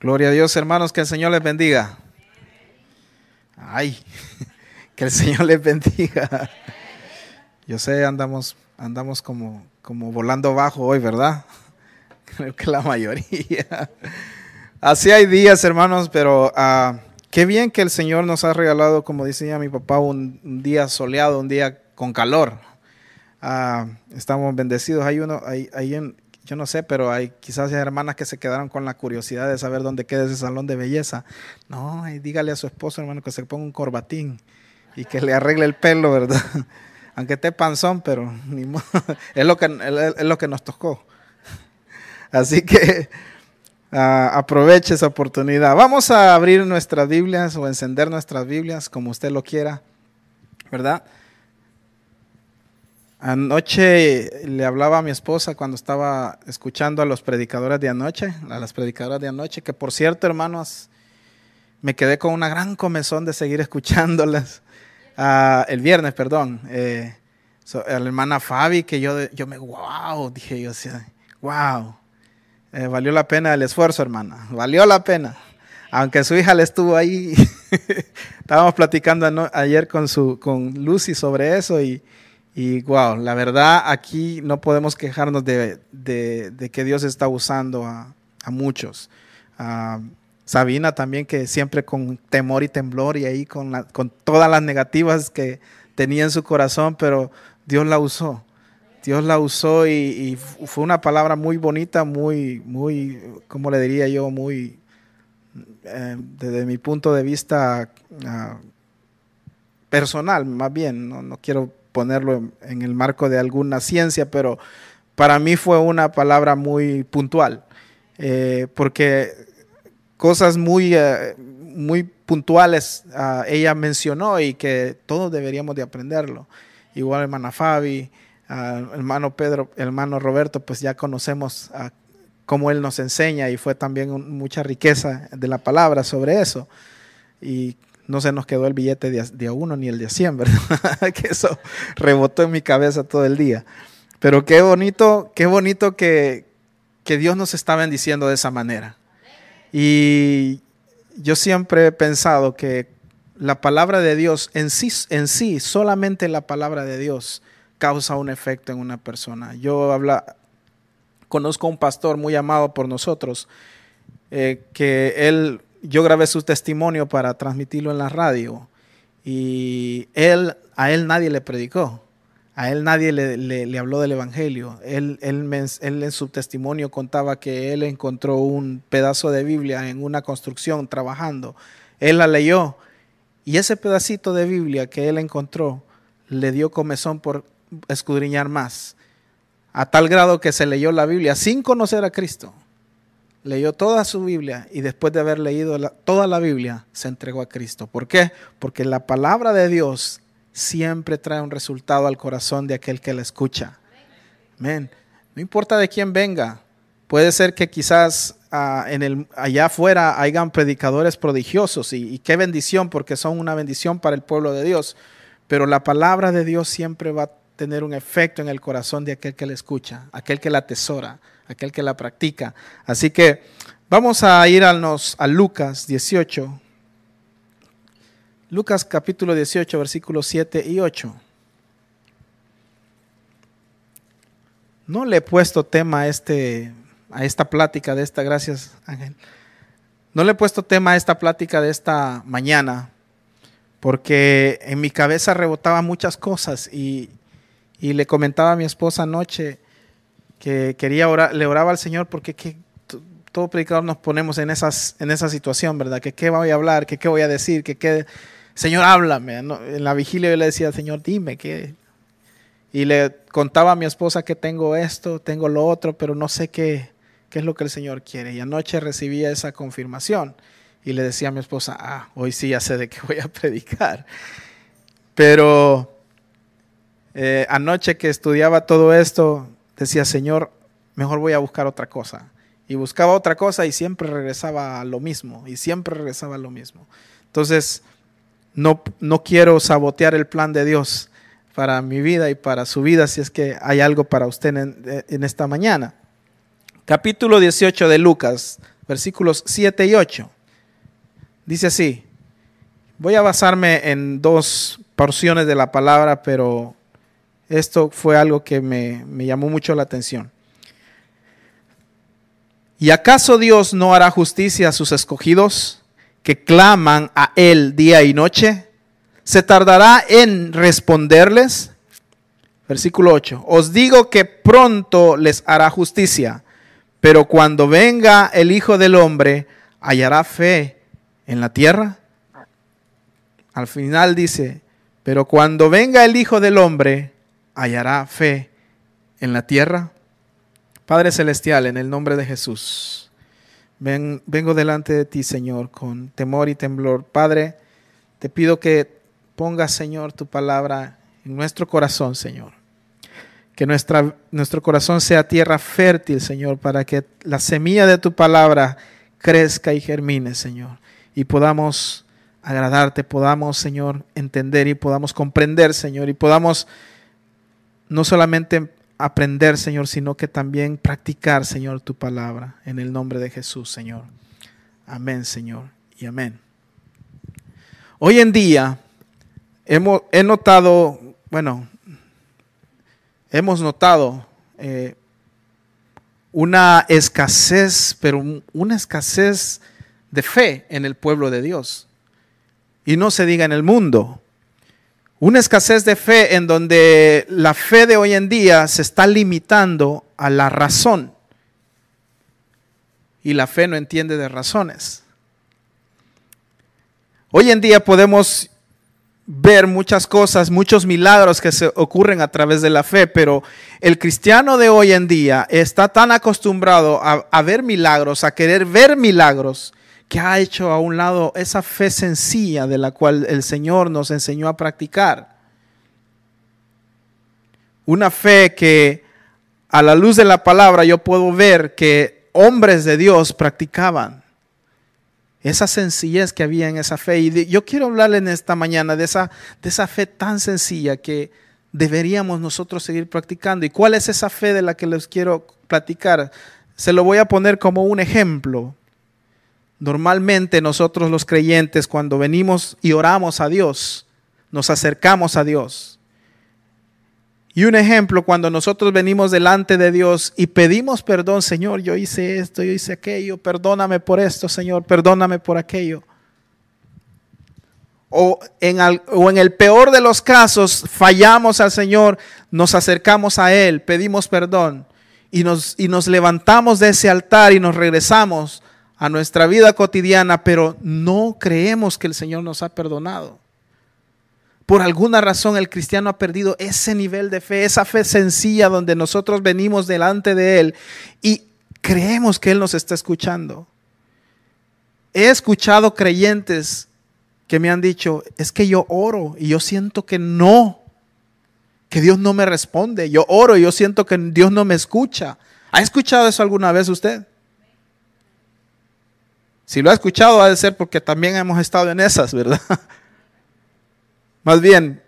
Gloria a Dios, hermanos, que el Señor les bendiga. Ay, que el Señor les bendiga. Yo sé, andamos, andamos como, como volando bajo hoy, ¿verdad? Creo que la mayoría. Así hay días, hermanos, pero uh, qué bien que el Señor nos ha regalado, como decía mi papá, un, día soleado, un día con calor. Uh, estamos bendecidos. Hay uno, hay, hay en, yo no sé, pero hay quizás hermanas que se quedaron con la curiosidad de saber dónde queda ese salón de belleza. No, dígale a su esposo, hermano, que se ponga un corbatín y que le arregle el pelo, ¿verdad? Aunque esté panzón, pero ni es lo que es lo que nos tocó. Así que uh, aproveche esa oportunidad. Vamos a abrir nuestras Biblias o encender nuestras Biblias como usted lo quiera, ¿verdad? Anoche le hablaba a mi esposa cuando estaba escuchando a los predicadores de anoche, a las predicadoras de anoche, que por cierto, hermanos, me quedé con una gran comezón de seguir escuchándolas. Uh, el viernes, perdón. Eh, a la hermana Fabi, que yo, yo me, wow, dije yo, wow. Eh, valió la pena el esfuerzo, hermana. Valió la pena. Aunque su hija le estuvo ahí. Estábamos platicando ayer con, su, con Lucy sobre eso y y wow, la verdad aquí no podemos quejarnos de, de, que Dios está usando a, a muchos. Uh, Sabina también que siempre con temor y temblor y ahí con, la, con todas las negativas que tenía en su corazón, pero Dios la usó. Dios la usó y, fue una palabra muy bonita, muy, muy, ¿cómo le diría yo? Muy, eh, desde mi punto de vista uh, personal, más bien, no, no quiero ponerlo en el marco de alguna ciencia, pero para mí fue una palabra muy puntual, eh, porque cosas muy, uh, muy puntuales uh, ella mencionó y que todos deberíamos de aprenderlo. Igual hermana Fabi, uh, hermano Pedro, hermano Roberto, pues ya conocemos cómo él nos enseña y fue también un, mucha riqueza de la palabra sobre eso. Y no se nos quedó el billete de, a uno ni el de a 100, ¿verdad? que eso rebotó en mi cabeza todo el día. Pero qué bonito, qué bonito que, que Dios nos está bendiciendo de esa manera. Y yo siempre he pensado que la palabra de Dios en sí, en sí, solamente la palabra de Dios causa un efecto en una persona. Yo habla, conozco a un pastor muy amado por nosotros, eh, que él yo grabé su testimonio para transmitirlo en la radio y él, a él nadie le predicó, a él nadie le, le, habló del Evangelio. Él, él, él, en su testimonio contaba que él encontró un pedazo de Biblia en una construcción trabajando. Él la leyó y ese pedacito de Biblia que él encontró le dio comezón por escudriñar más, a tal grado que se leyó la Biblia sin conocer a Cristo leyó toda su Biblia y después de haber leído toda la Biblia se entregó a Cristo. ¿Por qué? Porque la palabra de Dios siempre trae un resultado al corazón de aquel que la escucha. Amén. No importa de quién venga. Puede ser que quizás uh, en el, allá afuera hayan predicadores prodigiosos y, y qué bendición porque son una bendición para el pueblo de Dios. Pero la palabra de Dios siempre va a tener un efecto en el corazón de aquel que la escucha, aquel que la atesora, aquel que la practica. Así que vamos a ir a, Lucas 18. Lucas capítulo 18, versículos 7 y 8. No le he puesto tema a, este, a esta plática de esta, gracias Ángel. No le he puesto tema a esta plática de esta mañana, porque en mi cabeza rebotaba muchas cosas y, y le comentaba a mi esposa anoche, que quería orar, le oraba al Señor porque que, todo predicador nos ponemos en, esas, en esa situación, ¿verdad? Que qué voy a hablar, que qué voy a decir, que qué... Señor, háblame. En la vigilia yo le decía, Señor, dime qué. Y le contaba a mi esposa que tengo esto, tengo lo otro, pero no sé qué, qué es lo que el Señor quiere. Y anoche recibía esa confirmación y le decía a mi esposa, ah, hoy sí ya sé de qué voy a predicar. Pero eh, anoche que estudiaba todo esto, decía, Señor, mejor voy a buscar otra cosa. Y buscaba otra cosa y siempre regresaba a lo mismo, y siempre regresaba a lo mismo. Entonces, no, no quiero sabotear el plan de Dios para mi vida y para su vida si es que hay algo para usted en, en esta mañana. capítulo 18 de Lucas, versículos 7 y 8. Dice así, voy a basarme en dos porciones de la palabra, pero esto fue algo que me, me llamó mucho la atención. ¿Y acaso Dios no hará justicia a sus escogidos que claman a Él día y noche? ¿Se tardará en responderles? Versículo 8. Os digo que pronto les hará justicia, pero cuando venga el Hijo del Hombre, ¿hallará fe en la tierra? Al final dice, pero cuando venga el Hijo del Hombre, ¿hallará fe en la tierra? Padre Celestial, en el nombre de Jesús, vengo delante de ti, Señor, con temor y temblor. Padre, te pido que pongas, Señor, tu palabra en nuestro corazón, Señor. Que nuestro corazón sea tierra fértil, Señor, para que la semilla de tu palabra crezca y germine, Señor. Y podamos agradarte, podamos, Señor, entender y podamos comprender, Señor, y podamos no solamente aprender, Señor, sino que también practicar, Señor, tu palabra. En el nombre de Jesús, Señor. Amén, Señor, y amén. Hoy en día, hemos, he notado, bueno, hemos notado eh, una escasez, pero una escasez de fe en el pueblo de Dios. Y no se diga en el mundo. Una escasez de fe en donde la fe de hoy en día se está limitando a la razón. Y la fe no entiende de razones. Hoy en día podemos ver muchas cosas, muchos milagros que se ocurren a través de la fe, pero el cristiano de hoy en día está tan acostumbrado a, ver milagros, a querer ver milagros, que ha hecho a un lado esa fe sencilla de la cual el Señor nos enseñó a practicar. Una fe que a la luz de la palabra yo puedo ver que hombres de Dios practicaban esa sencillez que había en esa fe. Y yo quiero hablarle en esta mañana de esa, de esa fe tan sencilla que deberíamos nosotros seguir practicando. ¿Y cuál es esa fe de la que les quiero platicar? Se lo voy a poner como un ejemplo. Normalmente nosotros los creyentes cuando venimos y oramos a Dios, nos acercamos a Dios. Y un ejemplo, cuando nosotros venimos delante de Dios y pedimos perdón, Señor, yo hice esto, yo hice aquello, perdóname por esto, Señor, perdóname por aquello. O en, o en el peor de los casos, fallamos al Señor, nos acercamos a Él, pedimos perdón y nos, y nos levantamos de ese altar y nos regresamos a nuestra vida cotidiana, pero no creemos que el Señor nos ha perdonado. Por alguna razón el cristiano ha perdido ese nivel de fe, esa fe sencilla donde nosotros venimos delante de Él y creemos que Él nos está escuchando. He escuchado creyentes que me han dicho, es que yo oro y yo siento que no, que Dios no me responde. Yo oro y yo siento que Dios no me escucha. ¿Ha escuchado eso alguna vez usted? Si lo ha escuchado, ha de ser porque también hemos estado en esas, ¿verdad? Más bien,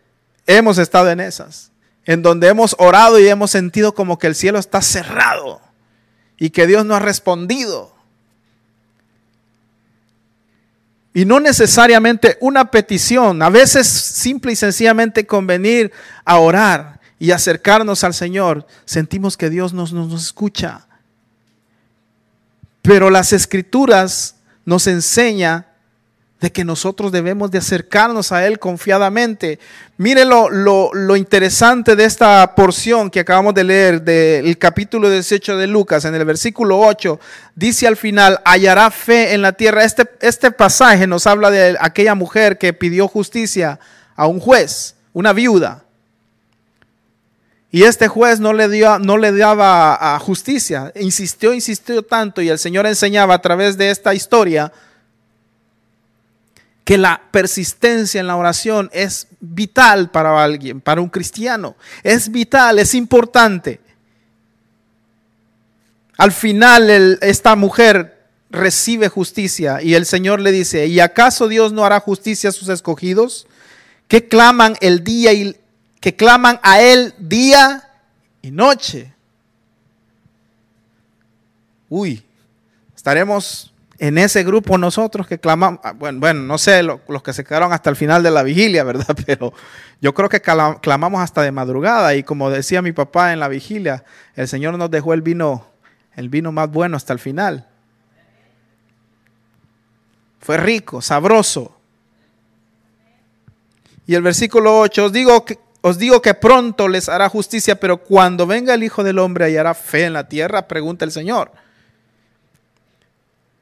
hemos estado en esas, en donde hemos orado y hemos sentido como que el cielo está cerrado y que Dios no ha respondido. Y no necesariamente una petición, a veces simple y sencillamente con venir a orar y acercarnos al Señor, sentimos que Dios nos, nos, nos escucha. Pero las escrituras nos enseñan de que nosotros debemos de acercarnos a Él confiadamente. Mire lo, interesante de esta porción que acabamos de leer del capítulo 18 de Lucas, en el versículo 8, dice al final, hallará fe en la tierra. Este, este pasaje nos habla de aquella mujer que pidió justicia a un juez, una viuda. Y este juez no le, dio, no le daba justicia, insistió, insistió tanto y el Señor enseñaba a través de esta historia que la persistencia en la oración es vital para alguien, para un cristiano. Es vital, es importante. Al final esta mujer recibe justicia y el Señor le dice, ¿y acaso Dios no hará justicia a sus escogidos? Que claman el día y que claman a él día y noche. uy, estaremos en ese grupo nosotros que clamamos, ah, bueno, bueno no sé los que se quedaron hasta el final de la vigilia, ¿verdad? Pero yo creo que clamamos hasta de madrugada y como decía mi papá en la vigilia, el Señor nos dejó el vino, el vino más bueno hasta el final. Fue rico, sabroso. Y el versículo 8, os digo que, os digo que pronto les hará justicia, pero cuando venga el Hijo del Hombre hallará fe en la tierra, pregunta el Señor.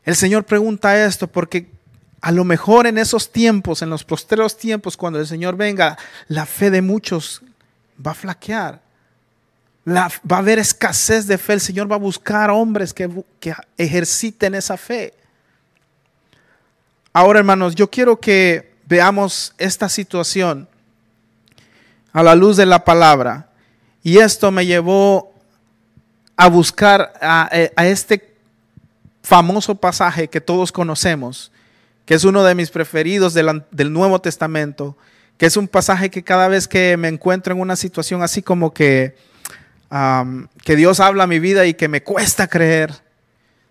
El Señor pregunta esto porque a lo mejor en esos tiempos, en los posteros tiempos, cuando el Señor venga, la fe de muchos va a flaquear. va a haber escasez de fe. El Señor va a buscar hombres que, que ejerciten esa fe. Ahora, hermanos, yo quiero que veamos esta situación a la luz de la palabra. Y esto me llevó a buscar a, eh, este famoso pasaje que todos conocemos, que es uno de mis preferidos del, Nuevo Testamento, que es un pasaje que cada vez que me encuentro en una situación así como que, que Dios habla a mi vida y que me cuesta creer,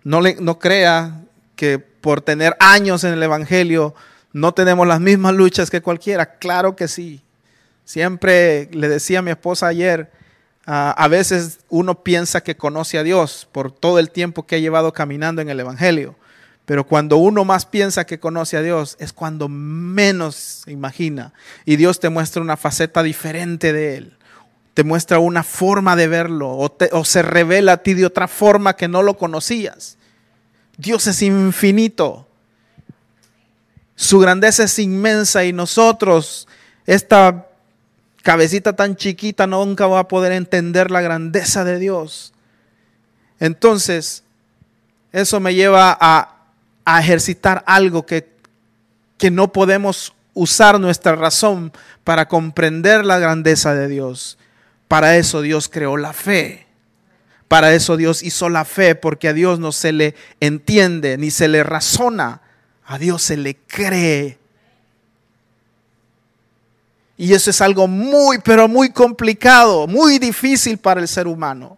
no, le, no crea que por tener años en el Evangelio no tenemos las mismas luchas que cualquiera. Claro que sí. Siempre le decía a mi esposa ayer, a veces uno piensa que conoce a Dios por todo el tiempo que ha llevado caminando en el Evangelio, pero cuando uno más piensa que conoce a Dios es cuando menos se imagina y Dios te muestra una faceta diferente de Él, te muestra una forma de verlo o, o se revela a ti de otra forma que no lo conocías. Dios es infinito. Su grandeza es inmensa y nosotros, esta cabecita tan chiquita nunca va a poder entender la grandeza de Dios. Entonces, eso me lleva a, ejercitar algo que, que no podemos usar nuestra razón para comprender la grandeza de Dios. Para eso Dios creó la fe. Para eso Dios hizo la fe, porque a Dios no se le entiende ni se le razona. A Dios se le cree y eso es algo muy, pero muy complicado, muy difícil para el ser humano.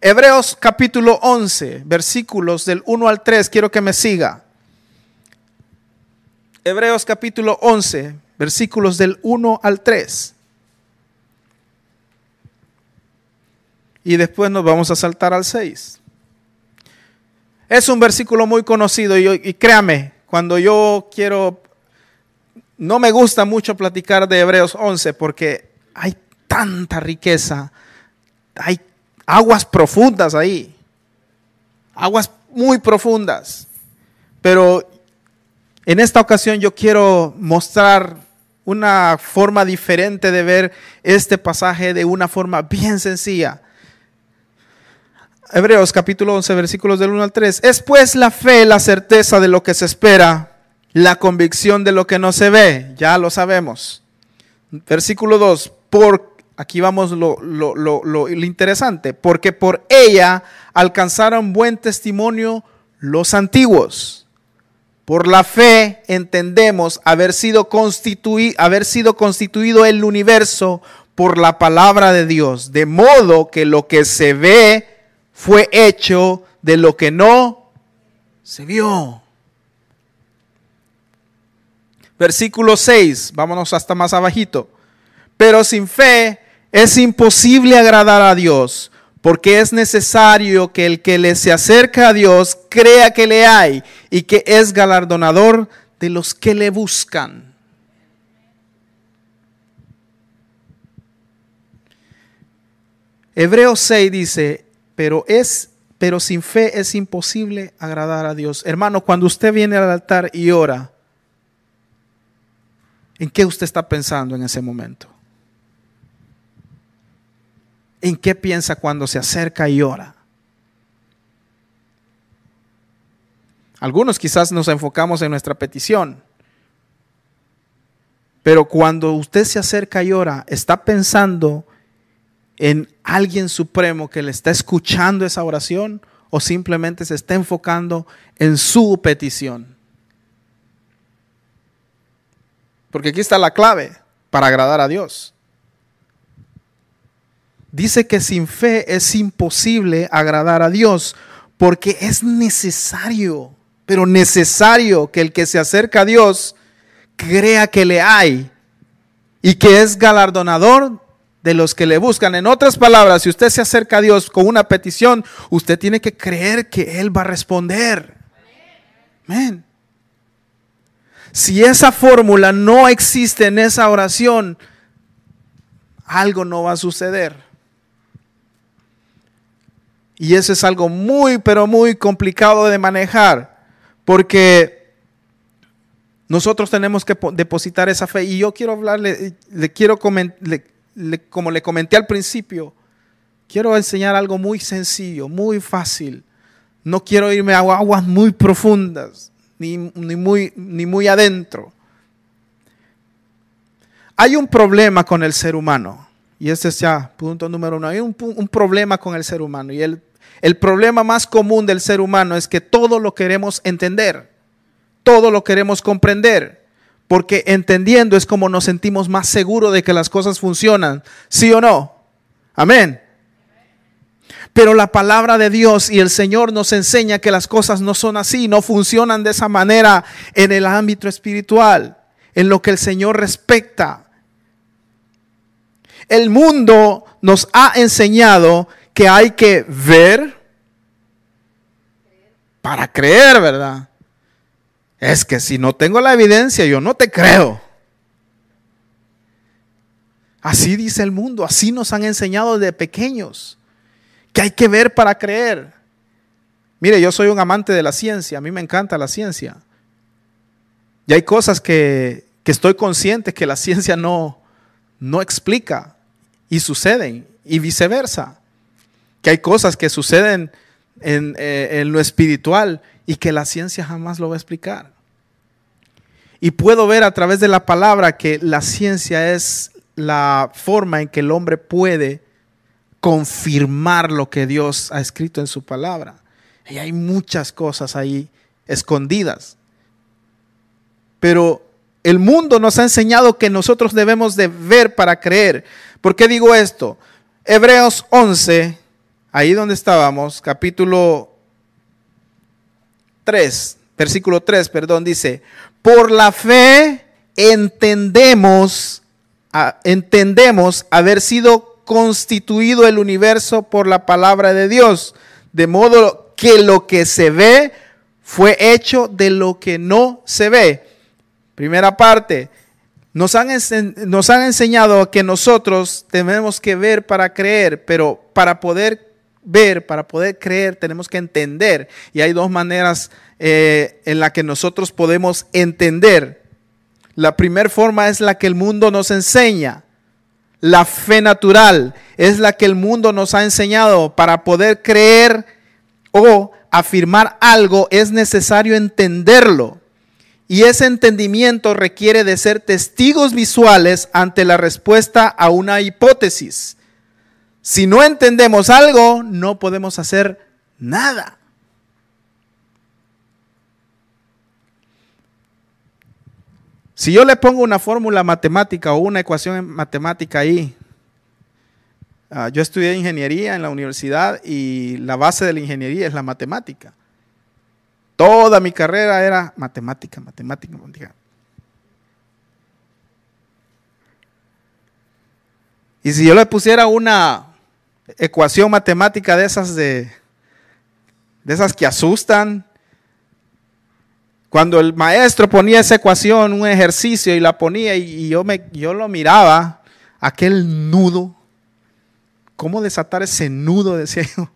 Hebreos capítulo 11, versículos del 1 al 3, quiero que me siga. Hebreos capítulo 11, versículos del 1 al 3. Y después nos vamos a saltar al 6. Es un versículo muy conocido y, y créame, cuando yo quiero no me gusta mucho platicar de Hebreos 11 porque hay tanta riqueza, hay aguas profundas ahí, aguas muy profundas. Pero en esta ocasión yo quiero mostrar una forma diferente de ver este pasaje de una forma bien sencilla. Hebreos capítulo 11 versículos del 1 al 3. Es pues la fe, la certeza de lo que se espera la convicción de lo que no se ve, ya lo sabemos. Versículo 2, por, aquí vamos lo, lo, interesante, porque por ella alcanzaron buen testimonio los antiguos. Por la fe entendemos haber sido, haber sido constituido el universo por la palabra de Dios, de modo que lo que se ve fue hecho de lo que no se vio. Versículo 6, vámonos hasta más abajito. Pero sin fe es imposible agradar a Dios, porque es necesario que el que le se acerca a Dios crea que le hay y que es galardonador de los que le buscan. Hebreos 6 dice, pero es pero sin fe es imposible agradar a Dios. Hermano, cuando usted viene al altar y ora, ¿En qué usted está pensando en ese momento? ¿En qué piensa cuando se acerca y ora? Algunos quizás nos enfocamos en nuestra petición, pero cuando usted se acerca y ora, está pensando en alguien supremo que le está escuchando esa oración o simplemente se está enfocando en su petición. Porque aquí está la clave para agradar a Dios. Dice que sin fe es imposible agradar a Dios, porque es necesario, pero necesario que el que se acerca a Dios crea que le hay y que es galardonador de los que le buscan. En otras palabras, si usted se acerca a Dios con una petición, usted tiene que creer que Él va a responder. Amén. Si esa fórmula no existe en esa oración, algo no va a suceder. Y eso es algo muy, pero muy complicado de manejar, porque nosotros tenemos que depositar esa fe. Y yo quiero hablarle, le quiero como le comenté al principio, quiero enseñar algo muy sencillo, muy fácil. No quiero irme a aguas muy profundas, ni, muy, ni muy adentro. Hay un problema con el ser humano. Y este es ya punto número uno. Hay un, problema con el ser humano. Y el el problema más común del ser humano es que todo lo queremos entender, todo lo queremos comprender, porque entendiendo es como nos sentimos más seguros de que las cosas funcionan, ¿sí o no? Amén. Pero la palabra de Dios y el Señor nos enseña que las cosas no son así, no funcionan de esa manera en el ámbito espiritual, en lo que el Señor respecta. El mundo nos ha enseñado que hay que ver para creer, ¿verdad? Es que si no tengo la evidencia, yo no te creo. Así dice el mundo, así nos han enseñado de pequeños, que hay que ver para creer. Mire, yo soy un amante de la ciencia, a mí me encanta la ciencia. Y hay cosas que, que estoy consciente que la ciencia no, no explica y suceden, y viceversa que hay cosas que suceden eh, en, lo espiritual y que la ciencia jamás lo va a explicar. Y puedo ver a través de la palabra que la ciencia es la forma en que el hombre puede confirmar lo que Dios ha escrito en su palabra. Y hay muchas cosas ahí escondidas. Pero el mundo nos ha enseñado que nosotros debemos de ver para creer. ¿Por qué digo esto? Hebreos 11, ahí donde estábamos, capítulo 3, versículo 3, perdón, dice, por la fe entendemos, entendemos haber sido constituido el universo por la palabra de Dios, de modo que lo que se ve fue hecho de lo que no se ve. Primera parte, nos han, enseñado que nosotros tenemos que ver para creer, pero para poder ver, para poder creer, tenemos que entender. Y hay dos maneras eh, en las que nosotros podemos entender. La primera forma es la que el mundo nos enseña. La fe natural es la que el mundo nos ha enseñado. Para poder creer o afirmar algo es necesario entenderlo. Y ese entendimiento requiere de ser testigos visuales ante la respuesta a una hipótesis. Si no entendemos algo, no podemos hacer nada. Si yo le pongo una fórmula matemática o una ecuación matemática ahí, ah, yo estudié ingeniería en la universidad y la base de la ingeniería es la matemática. Toda mi carrera era matemática, matemática, matemática. Y si yo le pusiera una ecuación matemática de esas de, de esas que asustan. Cuando el maestro ponía esa ecuación, un ejercicio y la ponía y, yo, me, yo lo miraba, aquel nudo, ¿cómo desatar ese nudo? Decía yo.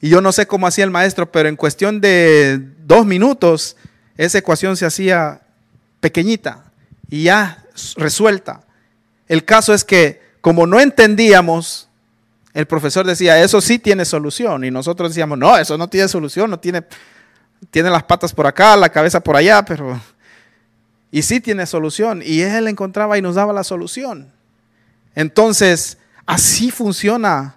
Y yo no sé cómo hacía el maestro, pero en cuestión de dos minutos, esa ecuación se hacía pequeñita y ya resuelta. El caso es que como no entendíamos el profesor decía, eso sí tiene solución. Y nosotros decíamos, no, eso no tiene solución, no tiene, tiene las patas por acá, la cabeza por allá, pero... Y sí tiene solución. Y él encontraba y nos daba la solución. Entonces, así funciona.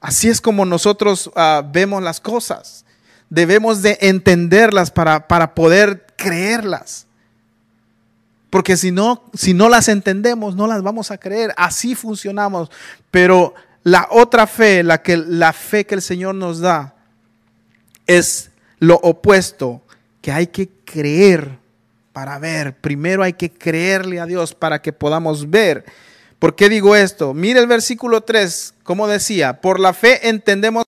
Así es como nosotros ah, vemos las cosas. Debemos de entenderlas para, para poder creerlas. Porque si no, si no las entendemos, no las vamos a creer. Así funcionamos. Pero la otra fe, la, que, la fe que el Señor nos da, es lo opuesto, que hay que creer para ver. Primero hay que creerle a Dios para que podamos ver. ¿Por qué digo esto? Mire el versículo 3, como decía, por la fe entendemos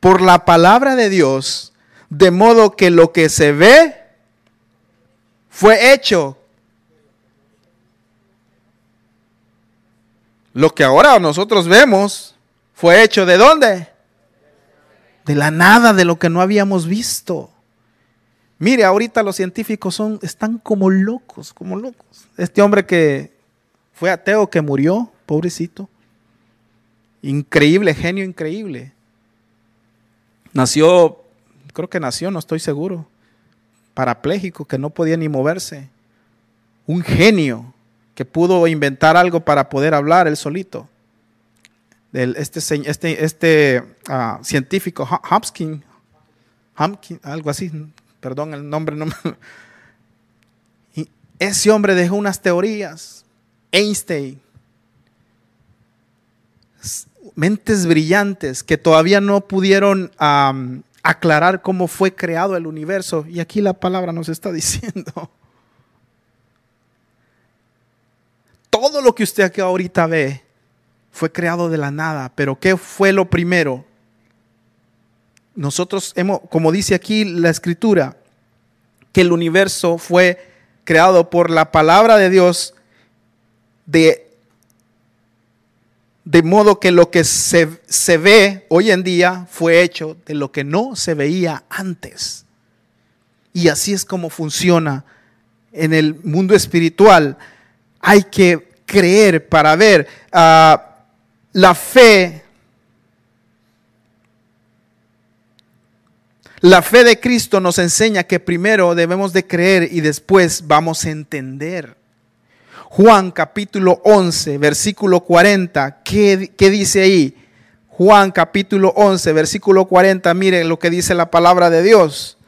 por la palabra de Dios, de modo que lo que se ve fue hecho. Lo que ahora nosotros vemos fue hecho de dónde? De la nada, de lo que no habíamos visto. Mire, ahorita los científicos son, están como locos, como locos. Este hombre que fue ateo, que murió, pobrecito. Increíble, genio increíble. Nació, creo que nació, no estoy seguro, parapléjico, que no podía ni moverse. Un genio que pudo inventar algo para poder hablar él solito. Este, este, este uh, científico, Hopkins, algo así, perdón el nombre, no ese hombre dejó unas teorías, Einstein, mentes brillantes que todavía no pudieron aclarar cómo fue creado el universo. Y aquí la palabra nos está diciendo. Todo lo que usted aquí ahorita ve fue creado de la nada, pero ¿qué fue lo primero? nosotros hemos, como dice aquí la escritura, que el universo fue creado por la palabra de Dios de, de modo que lo que se, se ve hoy en día fue hecho de lo que no se veía antes. Y así es como funciona en el mundo espiritual. Hay que creer para ver. Ah, la fe La fe de Cristo nos enseña que primero debemos de creer y después vamos a entender. Juan capítulo 11, versículo 40, ¿qué, qué dice ahí? Juan capítulo 11, versículo 40, miren lo que dice la palabra de Dios.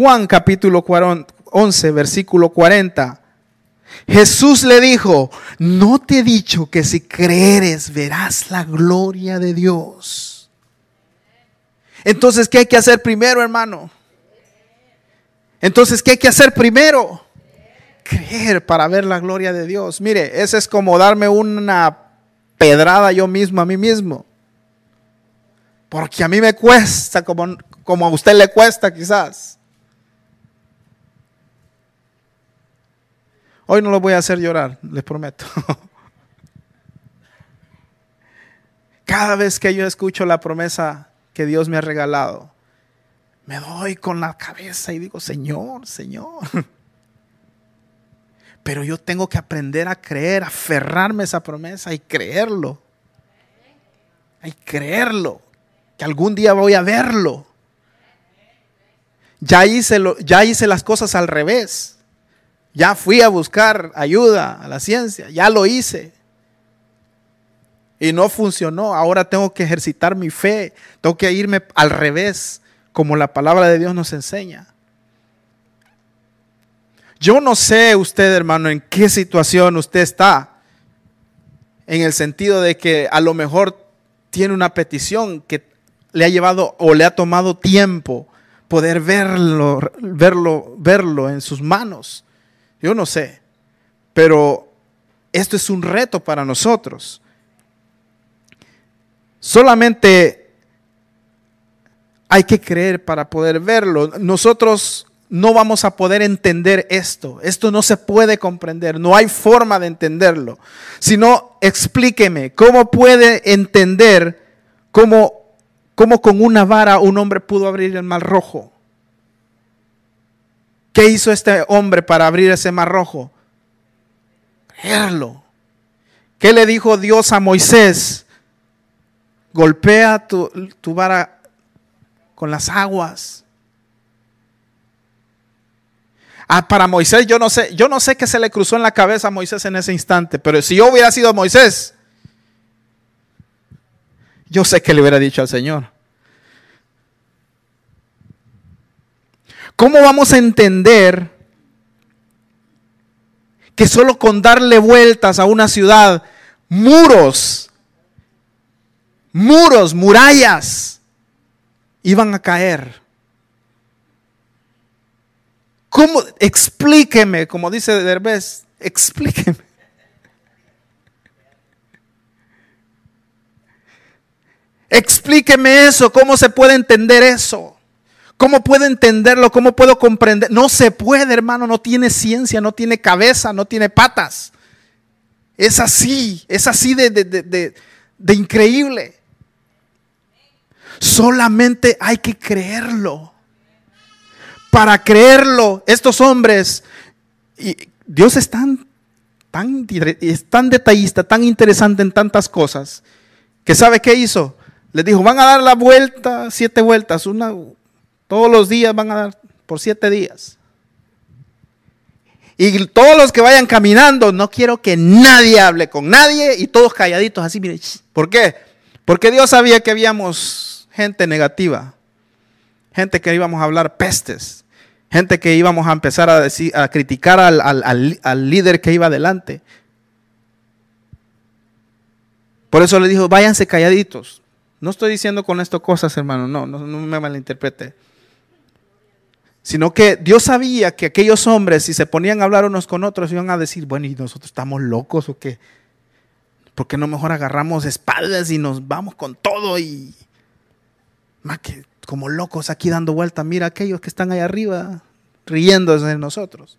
Juan capítulo 11, versículo 40. Jesús le dijo, no te he dicho que si creeres verás la gloria de Dios. Entonces, ¿qué hay que hacer primero, hermano? Entonces, ¿qué hay que hacer primero? Creer para ver la gloria de Dios. Mire, ese es como darme una pedrada yo mismo a mí mismo. Porque a mí me cuesta como, como a usted le cuesta quizás. Hoy no lo voy a hacer llorar, les prometo. Cada vez que yo escucho la promesa que Dios me ha regalado, me doy con la cabeza y digo, Señor, Señor. Pero yo tengo que aprender a creer, aferrarme a esa promesa y creerlo. Y creerlo, que algún día voy a verlo. Ya hice, lo, ya hice las cosas al revés. Ya fui a buscar ayuda a la ciencia, ya lo hice. Y no funcionó. Ahora tengo que ejercitar mi fe. Tengo que irme al revés, como la palabra de Dios nos enseña. Yo no sé usted, hermano, en qué situación usted está. En el sentido de que a lo mejor tiene una petición que le ha llevado o le ha tomado tiempo poder verlo, verlo, verlo en sus manos. Yo no sé, pero esto es un reto para nosotros. Solamente hay que creer para poder verlo. Nosotros no vamos a poder entender esto. Esto no se puede comprender. No hay forma de entenderlo. Sino, explíqueme, ¿cómo puede entender cómo, cómo con una vara un hombre pudo abrir el mar rojo? ¿Qué hizo este hombre para abrir ese mar rojo? Creerlo. ¿Qué le dijo Dios a Moisés? Golpea tu, tu vara con las aguas. Ah, para Moisés, yo no sé, yo no sé qué se le cruzó en la cabeza a Moisés en ese instante, pero si yo hubiera sido Moisés, yo sé que le hubiera dicho al Señor. ¿Cómo vamos a entender que solo con darle vueltas a una ciudad, muros, muros, murallas, iban a caer. ¿Cómo? Explíqueme, como dice Derbez, explíqueme. Explíqueme eso, ¿cómo se puede entender eso? ¿Cómo puedo entenderlo? ¿Cómo puedo comprender? No se puede, hermano, no tiene ciencia, no tiene cabeza, no tiene patas. Es así, es así de, increíble. Solamente hay que creerlo. Para creerlo, estos hombres, Dios es tan, tan detallista, tan interesante en tantas cosas, que sabe qué hizo. Les dijo, van a dar la vuelta, siete vueltas, una, todos los días van a dar por siete días. Y todos los que vayan caminando, no quiero que nadie hable con nadie y todos calladitos así, mire. ¿Por qué? Porque Dios sabía que habíamos gente negativa, gente que íbamos a hablar pestes, gente que íbamos a empezar a, decir, a criticar al, al líder que iba adelante. Por eso le dijo, váyanse calladitos. No estoy diciendo con esto cosas, hermano, no, no, no me malinterprete sino que Dios sabía que aquellos hombres, si se ponían a hablar unos con otros, iban a decir, bueno, ¿y nosotros estamos locos o qué? ¿Por qué no mejor agarramos espaldas y nos vamos con todo y más que como locos aquí dando vuelta? Mira aquellos que están ahí arriba riéndose de nosotros.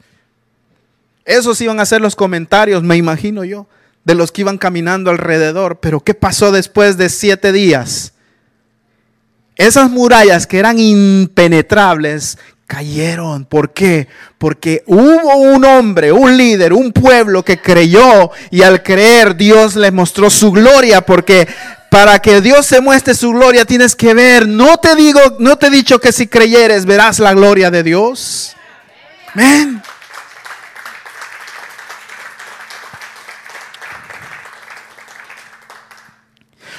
Esos iban a ser los comentarios, me imagino yo, de los que iban caminando alrededor. Pero ¿qué pasó después de siete días? Esas murallas que eran impenetrables cayeron. ¿Por qué? Porque hubo un hombre, un líder, un pueblo que creyó y al creer Dios le mostró su gloria porque para que Dios se muestre su gloria tienes que ver, no te digo, no te he dicho que si creyeres verás la gloria de Dios. Amén.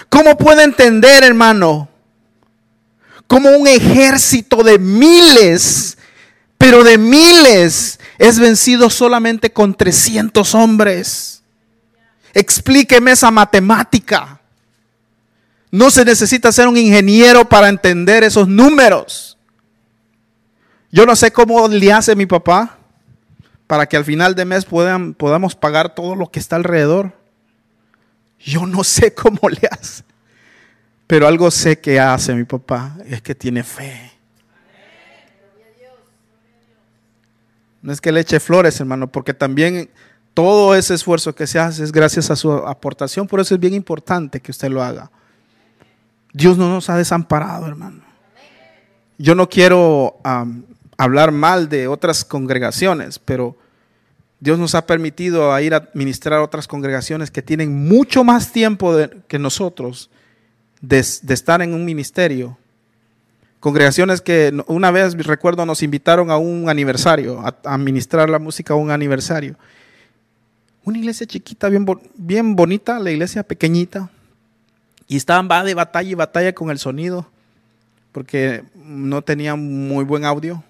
¿Cómo puede entender, hermano, como un ejército de miles, pero de miles, es vencido solamente con 300 hombres. Explíqueme esa matemática. No se necesita ser un ingeniero para entender esos números. Yo no sé cómo le hace mi papá para que al final de mes puedan, podamos pagar todo lo que está alrededor. Yo no sé cómo le hace. Pero algo sé que hace mi papá, es que tiene fe. No es que le eche flores, hermano, porque también todo ese esfuerzo que se hace es gracias a su aportación. Por eso es bien importante que usted lo haga. Dios no nos ha desamparado, hermano. Yo no quiero hablar mal de otras congregaciones, pero Dios nos ha permitido ir a ministrar a otras congregaciones que tienen mucho más tiempo que nosotros de, estar en un ministerio. Congregaciones que una vez, recuerdo, nos invitaron a un aniversario, a, administrar la música a un aniversario. Una iglesia chiquita, bien, bien bonita, la iglesia pequeñita. Y estaban va de batalla y batalla con el sonido, porque no tenían muy buen audio.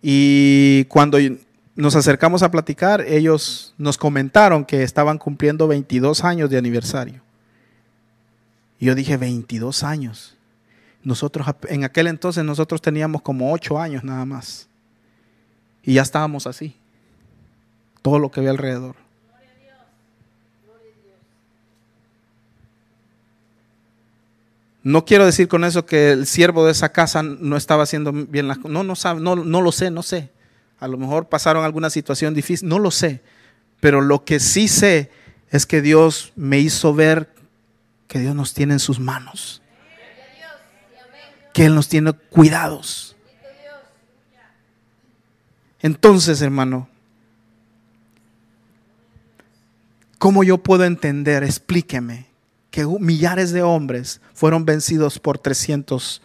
Y cuando nos acercamos a platicar, ellos nos comentaron que estaban cumpliendo 22 años de aniversario yo dije, 22 años. Nosotros, en aquel entonces, nosotros teníamos como 8 años nada más. Y ya estábamos así. Todo lo que había alrededor. No quiero decir con eso que el siervo de esa casa no estaba haciendo bien las cosas. No, no, sabe, no, no lo sé, no sé. A lo mejor pasaron alguna situación difícil, no lo sé. Pero lo que sí sé es que Dios me hizo ver que Dios nos tiene en sus manos. Que Él nos tiene cuidados. Entonces, hermano, ¿cómo yo puedo entender? Explíqueme que millares de hombres fueron vencidos por 300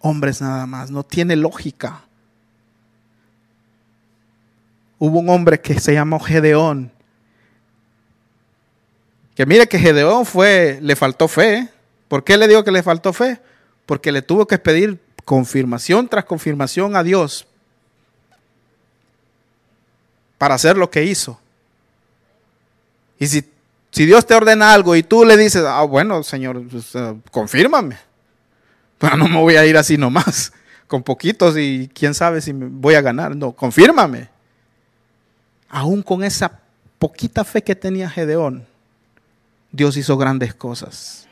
hombres nada más. No tiene lógica. Hubo un hombre que se llamó Gedeón que mire que Gedeón fue, le faltó fe. ¿Por qué le digo que le faltó fe? Porque le tuvo que pedir confirmación tras confirmación a Dios. para hacer lo que hizo. Y si, Dios te ordena algo y tú le dices, ah, bueno, Señor, pues, eh, confírmame. Pero no me voy a ir así nomás, con poquitos y quién sabe si me voy a ganar. No, confírmame. Aún con esa poquita fe que tenía Gedeón, Dios hizo grandes cosas.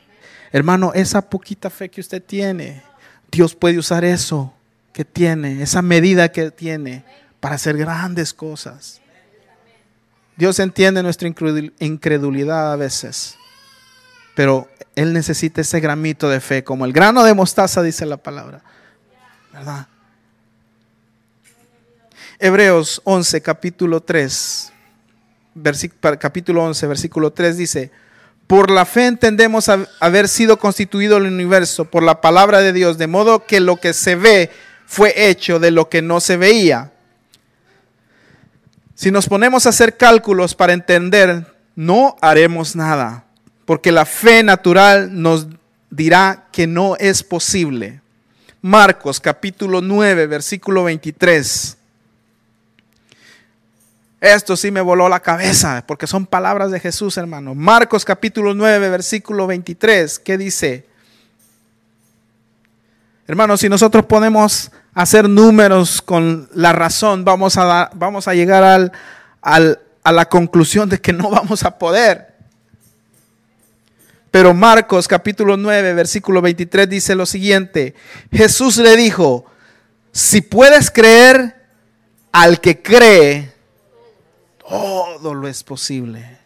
Hermano, esa poquita fe que usted tiene, Dios puede usar eso que tiene, esa medida que tiene para hacer grandes cosas. Dios entiende nuestra incredulidad a veces, pero Él necesita ese gramito de fe, como el grano de mostaza, dice la palabra. ¿Verdad? Hebreos 11, capítulo 3, capítulo 11, versículo 3 dice, por la fe entendemos haber sido constituido el universo por la palabra de Dios, de modo que lo que se ve fue hecho de lo que no se veía. Si nos ponemos a hacer cálculos para entender, no haremos nada, porque la fe natural nos dirá que no es posible. Marcos capítulo 9, versículo 23. Esto sí me voló la cabeza, porque son palabras de Jesús, hermano. Marcos capítulo 9, versículo 23, ¿qué dice? Hermano, si nosotros podemos hacer números con la razón, vamos a, vamos a llegar a la conclusión de que no vamos a poder. Pero Marcos capítulo 9, versículo 23 dice lo siguiente. Jesús le dijo, si puedes creer al que cree, todo lo es posible.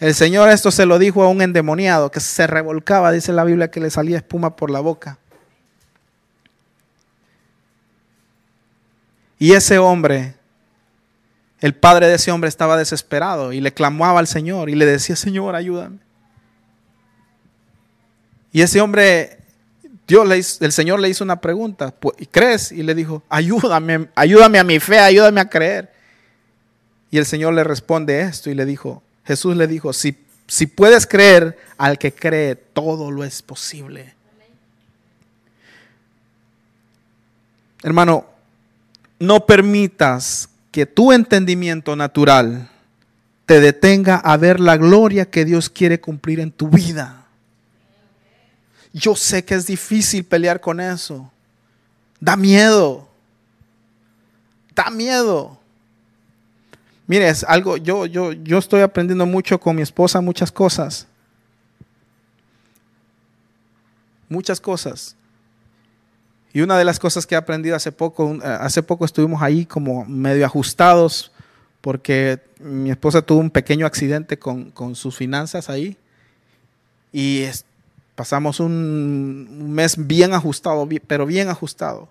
El Señor esto se lo dijo a un endemoniado que se revolcaba, dice la Biblia, que le salía espuma por la boca. Y ese hombre, el padre de ese hombre estaba desesperado y le clamaba al Señor y le decía, Señor, ayúdame. Y ese hombre, Dios le el Señor le hizo una pregunta, ¿crees? Y le dijo, ayúdame, ayúdame a mi fe, ayúdame a creer. Y el Señor le responde esto y le dijo, Jesús le dijo, si, si puedes creer al que cree, todo lo es posible. Hermano, no permitas que tu entendimiento natural te detenga a ver la gloria que Dios quiere cumplir en tu vida. Yo sé que es difícil pelear con eso. Da miedo. Da miedo. Mire, es algo, yo, yo, yo estoy aprendiendo mucho con mi esposa muchas cosas. Muchas cosas. Y una de las cosas que he aprendido hace poco, eh, hace poco estuvimos ahí como medio ajustados porque mi esposa tuvo un pequeño accidente con, sus finanzas ahí y pasamos un, mes bien ajustado, pero bien ajustado.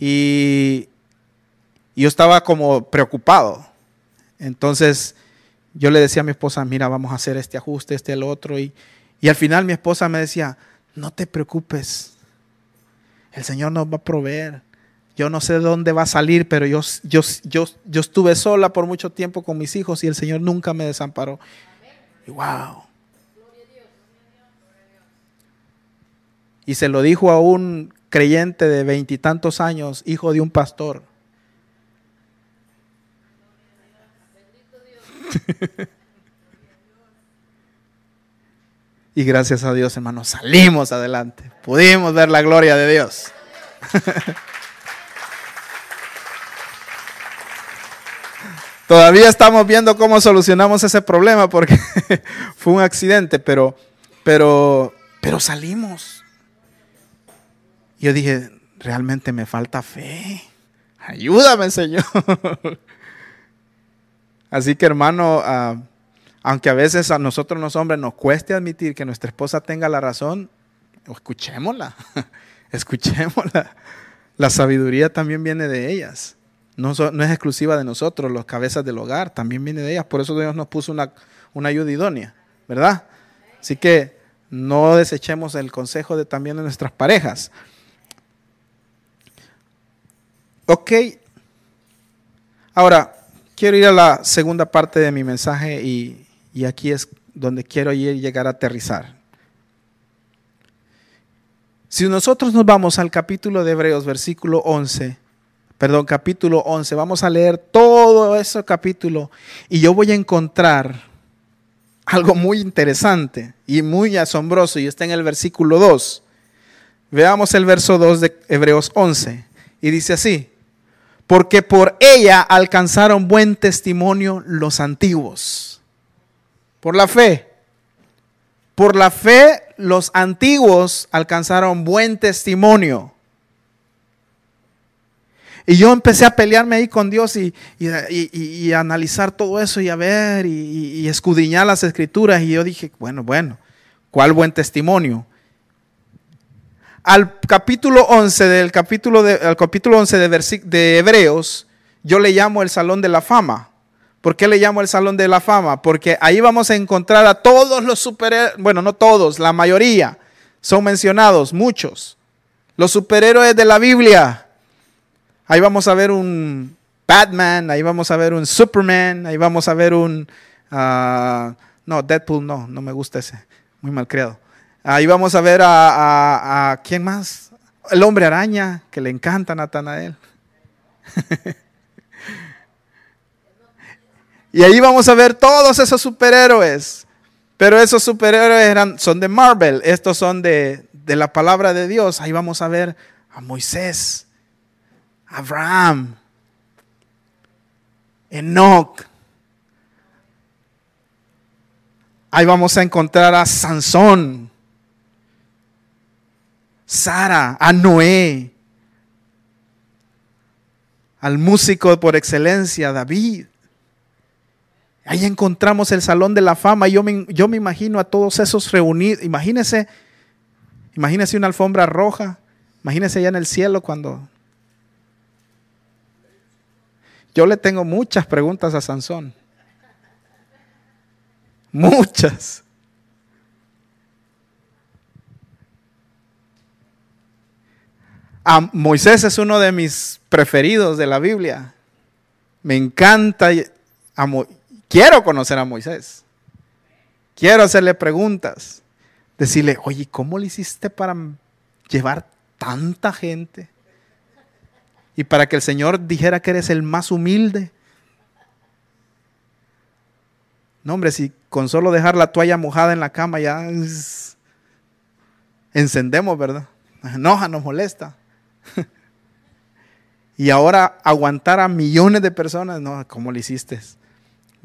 Y yo estaba como preocupado entonces yo le decía a mi esposa, mira, vamos a hacer este ajuste, este, el otro. Y, y al final mi esposa me decía, no te preocupes, el Señor nos va a proveer. Yo no sé de dónde va a salir, pero yo, yo, yo, yo estuve sola por mucho tiempo con mis hijos y el Señor nunca me desamparó. Y wow. Y se lo dijo a un creyente de veintitantos años, hijo de un pastor. y gracias a Dios, hermanos, salimos adelante. Pudimos ver la gloria de Dios. Todavía estamos viendo cómo solucionamos ese problema porque fue un accidente, pero, pero, pero salimos. Yo dije, realmente me falta fe. Ayúdame, Señor. Así que hermano, ah, aunque a veces a nosotros los hombres nos cueste admitir que nuestra esposa tenga la razón, escuchémosla, escuchémosla. La sabiduría también viene de ellas. No, es exclusiva de nosotros, los cabezas del hogar, también viene de ellas. Por eso Dios nos puso una, una ayuda idónea, ¿verdad? Así que no desechemos el consejo de también de nuestras parejas. Ok. Ahora, quiero ir a la segunda parte de mi mensaje y, aquí es donde quiero ir, llegar a aterrizar. Si nosotros nos vamos al capítulo de Hebreos, versículo 11, perdón, capítulo 11. Vamos a leer todo ese capítulo y yo voy a encontrar algo muy interesante y muy asombroso y está en el versículo 2. Veamos el verso 2 de Hebreos 11 y dice así, porque por ella alcanzaron buen testimonio los antiguos. Por la fe. Por la fe los antiguos alcanzaron buen testimonio. Y yo empecé a pelearme ahí con Dios y, y, analizar todo eso y a ver y, escudriñar las escrituras. Y yo dije, bueno, bueno, ¿cuál buen testimonio? Al capítulo 11 del capítulo, de, al capítulo 11 de, Hebreos, yo le llamo el Salón de la Fama. ¿Por qué le llamo el Salón de la Fama? Porque ahí vamos a encontrar a todos los superhéroes, bueno, no todos, la mayoría son mencionados, muchos. Los superhéroes de la Biblia. Ahí vamos a ver un Batman, ahí vamos a ver un Superman, ahí vamos a ver un... Ah, no, Deadpool no, no me gusta ese, muy mal creado. Ahí vamos a ver a, a, ¿quién más? El hombre araña, que le encanta a Natanael. y ahí vamos a ver todos esos superhéroes. Pero esos superhéroes son de Marvel, estos son de, de la palabra de Dios. Ahí vamos a ver a Moisés, Abraham, Enoch. Ahí vamos a encontrar a Sansón, Sara, a Noé, al músico por excelencia, David. Ahí encontramos el salón de la fama. Yo me, yo me imagino a todos esos reunidos. Imagínese, imagínese una alfombra roja. Imagínese allá en el cielo cuando yo le tengo muchas preguntas a Sansón. Muchas. A Moisés es uno de mis preferidos de la Biblia. Me encanta. quiero conocer a Moisés. Quiero hacerle preguntas. Decirle, oye, ¿cómo le hiciste para llevar tanta gente? y para que el Señor dijera que eres el más humilde. No, hombre, si con solo dejar la toalla mojada en la cama ya encendemos, ¿verdad? enoja, nos molesta. y ahora aguantar a millones de personas, no, ¿cómo lo hiciste?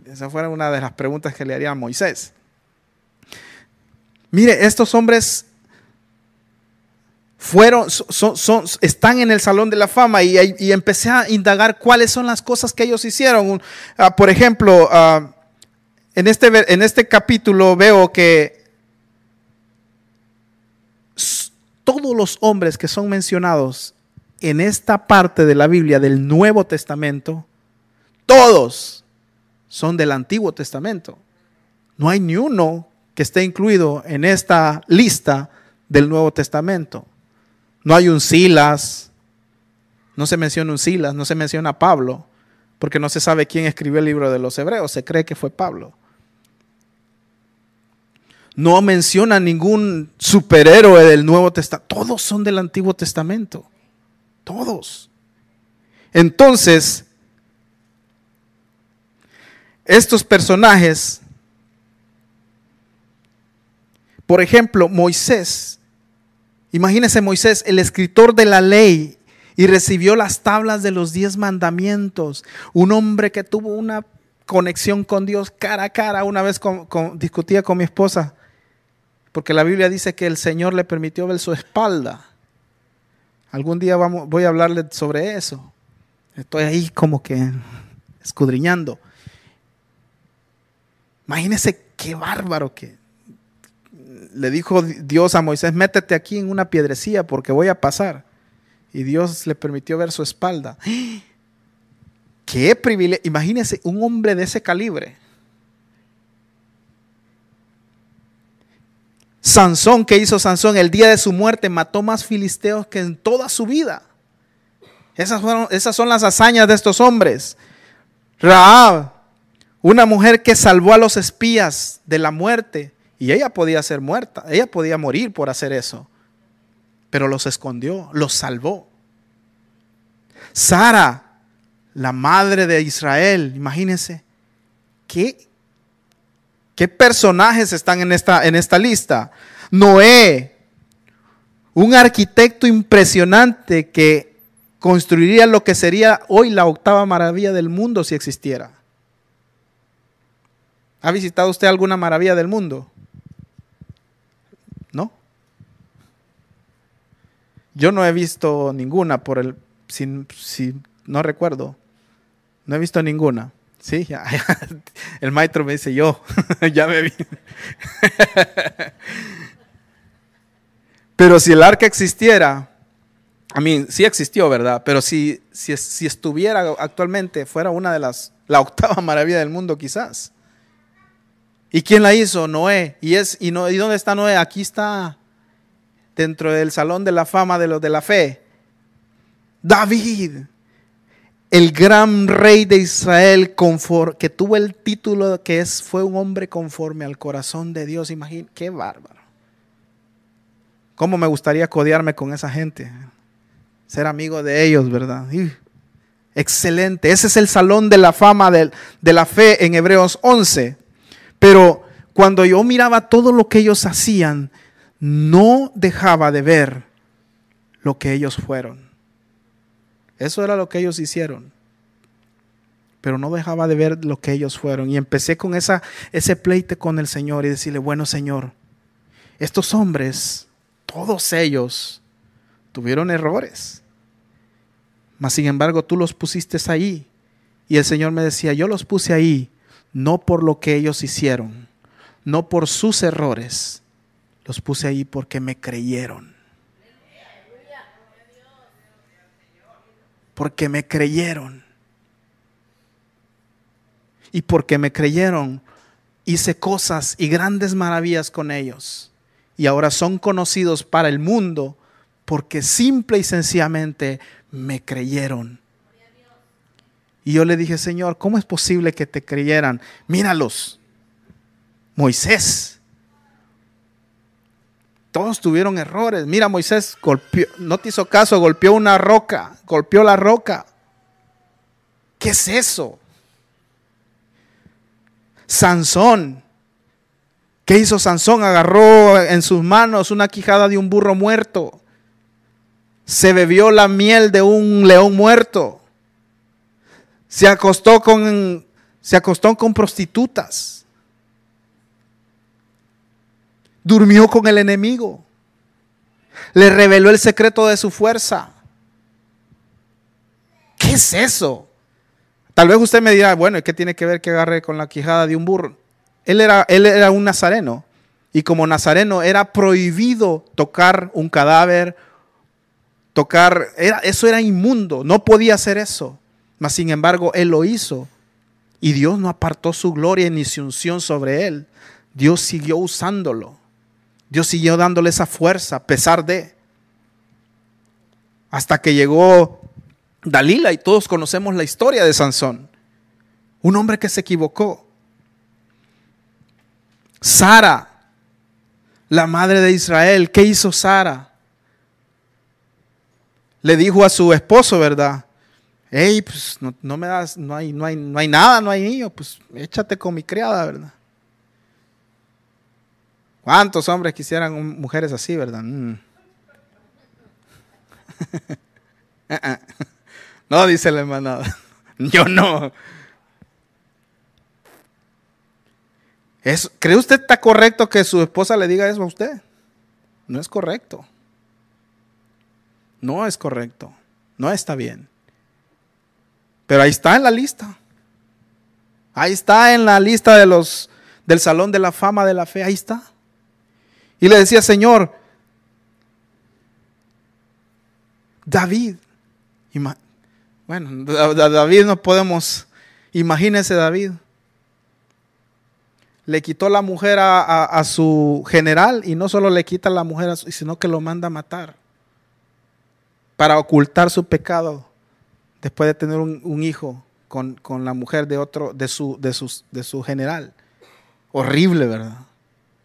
Esa fue una de las preguntas que le haría a Moisés. Mire, estos hombres fueron, son, están en el Salón de la Fama y, empecé a indagar cuáles son las cosas que ellos hicieron. Ah, por ejemplo, ah, en, este, en este capítulo veo que todos los hombres que son mencionados en esta parte de la Biblia del Nuevo Testamento, todos son del Antiguo Testamento. No hay ni uno que esté incluido en esta lista del Nuevo Testamento. No hay un Silas, no se menciona un Silas, no se menciona Pablo, porque no se sabe quién escribió el libro de los Hebreos, se cree que fue Pablo. No menciona ningún superhéroe del Nuevo Testamento, todos son del Antiguo Testamento, todos. Entonces, estos personajes, por ejemplo, Moisés Imagínese Moisés, el escritor de la ley, y recibió las tablas de los diez mandamientos. Un hombre que tuvo una conexión con Dios cara a cara. Una vez discutía con mi esposa, porque la Biblia dice que el Señor le permitió ver su espalda. Algún día vamos, voy a hablarle sobre eso. Estoy ahí como que escudriñando. Imagínese qué bárbaro que le dijo Dios a Moisés, métete aquí en una piedrecilla porque voy a pasar. Y Dios le permitió ver su espalda. ¡Qué privilegio! Imagínese un hombre de ese calibre. Sansón, ¿qué hizo Sansón? El día de su muerte mató más filisteos que en toda su vida. Esas, fueron, esas son las hazañas de estos hombres. Raab, una mujer que salvó a los espías de la muerte y ella podía ser muerta, ella podía morir por hacer eso. Pero los escondió, los salvó. Sara, la madre de Israel, imagínense. ¿Qué, qué personajes están en esta, en esta lista? Noé, un arquitecto impresionante que construiría lo que sería hoy la octava maravilla del mundo si existiera. ¿Ha visitado usted alguna maravilla del mundo? ¿No? Yo no he visto ninguna por el, si, si no recuerdo, no he visto ninguna. Sí, el maestro me dice yo, ya me vi. Pero si el arca existiera, a mí sí existió, ¿verdad? Pero si, si, si estuviera actualmente, fuera una de las, la octava maravilla del mundo quizás. ¿Y quién la hizo? Noé. ¿Y, es, y, no, ¿Y dónde está Noé? Aquí está, dentro del salón de la fama de los de la fe. David, el gran rey de Israel, que tuvo el título que es, fue un hombre conforme al corazón de Dios. Imagínate, qué bárbaro. ¿Cómo me gustaría codearme con esa gente? Ser amigo de ellos, ¿verdad? Excelente. Ese es el salón de la fama de, de la fe en Hebreos 11. Pero cuando yo miraba todo lo que ellos hacían, no dejaba de ver lo que ellos fueron. Eso era lo que ellos hicieron. Pero no dejaba de ver lo que ellos fueron. Y empecé con esa, ese pleite con el Señor y decirle, bueno Señor, estos hombres, todos ellos, tuvieron errores. Mas sin embargo tú los pusiste ahí. Y el Señor me decía, yo los puse ahí no por lo que ellos hicieron, no por sus errores, los puse ahí porque me creyeron. Porque me creyeron. Y porque me creyeron, hice cosas y grandes maravillas con ellos. Y ahora son conocidos para el mundo porque simple y sencillamente me creyeron. Y yo le dije, Señor, ¿cómo es posible que te creyeran? Míralos. Moisés. Todos tuvieron errores. Mira, Moisés golpeó, no te hizo caso, golpeó una roca, golpeó la roca. ¿Qué es eso? Sansón. ¿Qué hizo Sansón? Agarró en sus manos una quijada de un burro muerto. Se bebió la miel de un león muerto se acostó con, se acostó con prostitutas. Durmió con el enemigo. Le reveló el secreto de su fuerza. ¿Qué es eso? Tal vez usted me dirá, bueno, ¿qué tiene que ver que agarre con la quijada de un burro? Él era, él era un nazareno. Y como nazareno era prohibido tocar un cadáver, tocar, era, eso era inmundo, no podía hacer eso. Mas sin embargo, él lo hizo. Y Dios no apartó su gloria ni su unción sobre él. Dios siguió usándolo. Dios siguió dándole esa fuerza a pesar de. Hasta que llegó Dalila y todos conocemos la historia de Sansón. Un hombre que se equivocó. Sara, la madre de Israel, ¿qué hizo Sara? Le dijo a su esposo, ¿verdad? hey, pues no, me das, no hay, no, hay, no hay nada, no hay niño, pues échate con mi criada, ¿verdad? ¿Cuántos hombres quisieran mujeres así, verdad? Mm. no, dice la hermana, yo no. ¿Cree usted está correcto que su esposa le diga eso a usted? No es correcto. No es correcto. No está bien. Pero ahí está en la lista. Ahí está en la lista de los del salón de la fama de la fe, ahí está. Y le decía, "Señor, David, bueno, David no podemos, imagínese David, le quitó la mujer a, su general y no solo le quita la mujer, sino que lo manda a matar para ocultar su pecado después de tener un, hijo con, la mujer de otro, de su, de, de su general. Horrible, ¿verdad?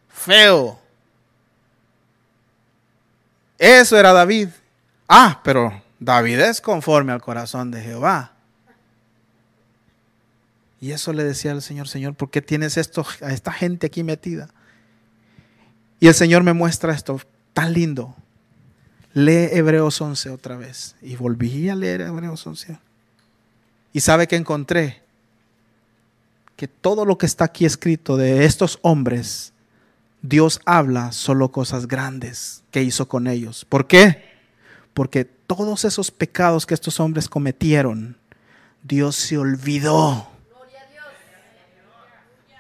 Feo. Eso era David. Ah, pero David es conforme al corazón de Jehová. Y eso le decía al Señor, Señor, ¿por qué tienes esto, a esta gente aquí metida? Y el Señor me muestra esto tan lindo. Lee Hebreos 11 otra vez. Y volví a leer Hebreos 11. Y sabe que encontré que todo lo que está aquí escrito de estos hombres, Dios habla solo cosas grandes que hizo con ellos. ¿Por qué? Porque todos esos pecados que estos hombres cometieron, Dios se olvidó.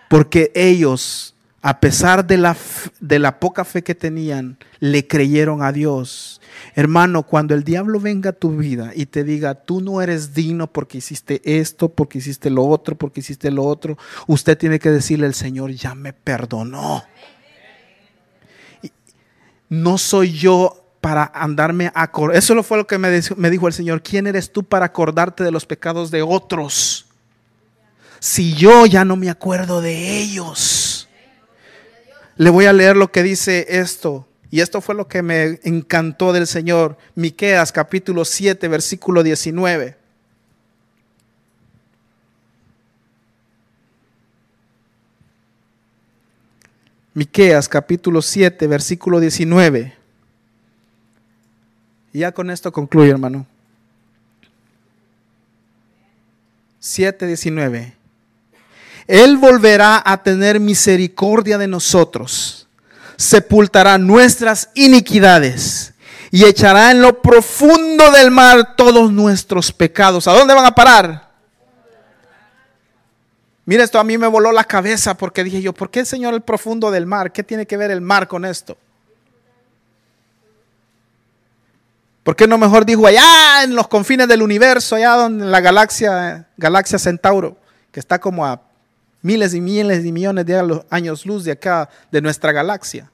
Porque ellos a pesar de la, de la poca fe que tenían, le creyeron a Dios. Hermano, cuando el diablo venga a tu vida y te diga, tú no eres digno porque hiciste esto, porque hiciste lo otro, porque hiciste lo otro, usted tiene que decirle, el Señor ya me perdonó. No soy yo para andarme a acordar. Eso fue lo que me, dijo el Señor. ¿Quién eres tú para acordarte de los pecados de otros? Si yo ya no me acuerdo de ellos. Le voy a leer lo que dice esto. Y esto fue lo que me encantó del Señor. Miqueas capítulo 7, versículo 19. Miqueas capítulo 7, versículo 19. Y ya con esto concluyo, hermano. 7, 19. Él volverá a tener misericordia de nosotros, sepultará nuestras iniquidades y echará en lo profundo del mar todos nuestros pecados. ¿A dónde van a parar? Mira, esto a mí me voló la cabeza porque dije yo, ¿por qué el Señor el profundo del mar? ¿Qué tiene que ver el mar con esto? ¿Por qué no mejor dijo allá en los confines del universo, allá donde en la galaxia, galaxia Centauro, que está como a miles y miles y millones de años luz de acá, de nuestra galaxia.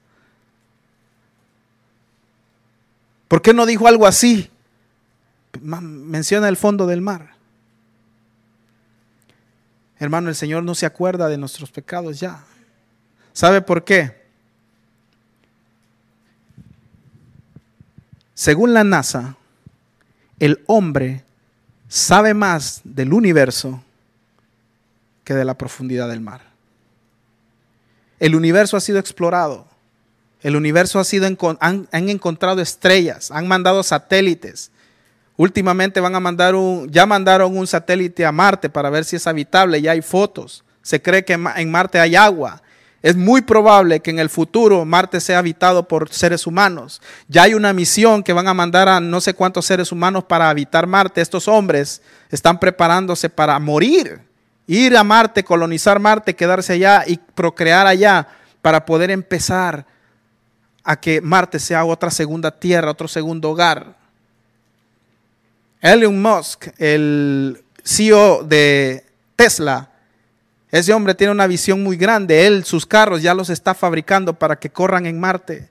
¿Por qué no dijo algo así? Menciona el fondo del mar. Hermano, el Señor no se acuerda de nuestros pecados ya. ¿Sabe por qué? Según la NASA, el hombre sabe más del universo que de la profundidad del mar. El universo ha sido explorado. El universo ha sido, han, han encontrado estrellas, han mandado satélites. Últimamente van a mandar un, ya mandaron un satélite a Marte para ver si es habitable, ya hay fotos. Se cree que en Marte hay agua. Es muy probable que en el futuro Marte sea habitado por seres humanos. Ya hay una misión que van a mandar a no sé cuántos seres humanos para habitar Marte. Estos hombres están preparándose para morir ir a Marte, colonizar Marte, quedarse allá y procrear allá para poder empezar a que Marte sea otra segunda tierra, otro segundo hogar. Elon Musk, el CEO de Tesla, ese hombre tiene una visión muy grande. Él, sus carros ya los está fabricando para que corran en Marte.